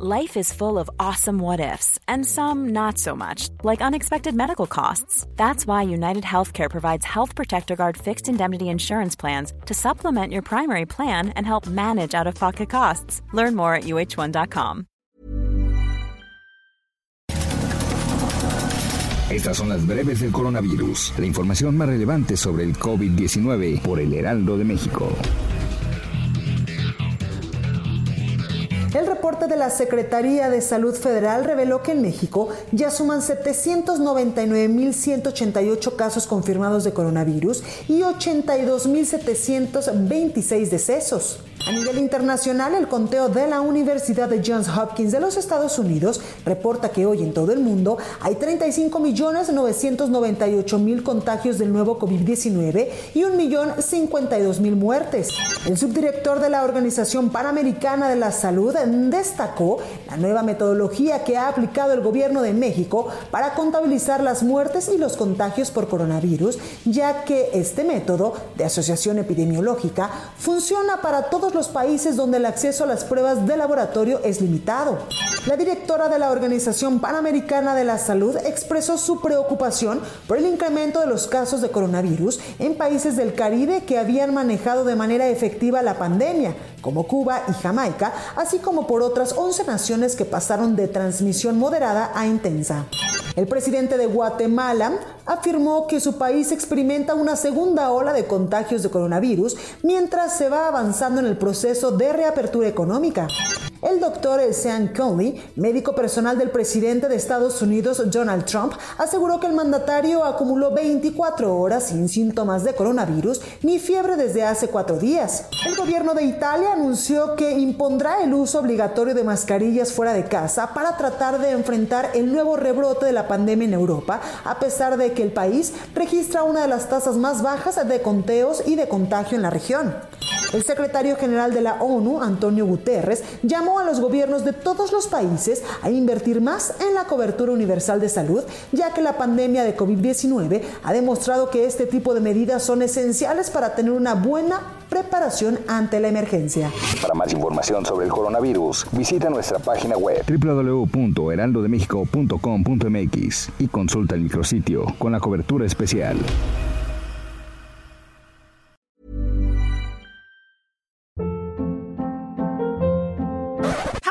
Life is full of awesome what ifs, and some not so much, like unexpected medical costs. That's why United Healthcare provides Health Protector Guard fixed indemnity insurance plans to supplement your primary plan and help manage out of pocket costs. Learn more at uh1.com. Estas son las breves del coronavirus, la información más relevante sobre el COVID-19 por el Heraldo de México. El reporte de la Secretaría de Salud Federal reveló que en México ya suman 799.188 casos confirmados de coronavirus y 82.726 decesos. A nivel internacional, el conteo de la Universidad de Johns Hopkins de los Estados Unidos reporta que hoy en todo el mundo hay 35.998.000 contagios del nuevo COVID-19 y 1.052.000 muertes. El subdirector de la Organización Panamericana de la Salud destacó la nueva metodología que ha aplicado el gobierno de México para contabilizar las muertes y los contagios por coronavirus, ya que este método de asociación epidemiológica funciona para todos los países donde el acceso a las pruebas de laboratorio es limitado. La directora de la Organización Panamericana de la Salud expresó su preocupación por el incremento de los casos de coronavirus en países del Caribe que habían manejado de manera efectiva la pandemia, como Cuba y Jamaica, así como por otras 11 naciones que pasaron de transmisión moderada a intensa. El presidente de Guatemala afirmó que su país experimenta una segunda ola de contagios de coronavirus mientras se va avanzando en el proceso de reapertura económica. El doctor Sean Conley, médico personal del presidente de Estados Unidos Donald Trump, aseguró que el mandatario acumuló 24 horas sin síntomas de coronavirus ni fiebre desde hace cuatro días. El gobierno de Italia anunció que impondrá el uso obligatorio de mascarillas fuera de casa para tratar de enfrentar el nuevo rebrote de la pandemia en Europa, a pesar de que el país registra una de las tasas más bajas de conteos y de contagio en la región. El secretario general de la ONU, Antonio Guterres, llamó a los gobiernos de todos los países a invertir más en la cobertura universal de salud, ya que la pandemia de COVID-19 ha demostrado que este tipo de medidas son esenciales para tener una buena preparación ante la emergencia. Para más información sobre el coronavirus, visita nuestra página web www.heraldodemexico.com.mx y consulta el micrositio con la cobertura especial.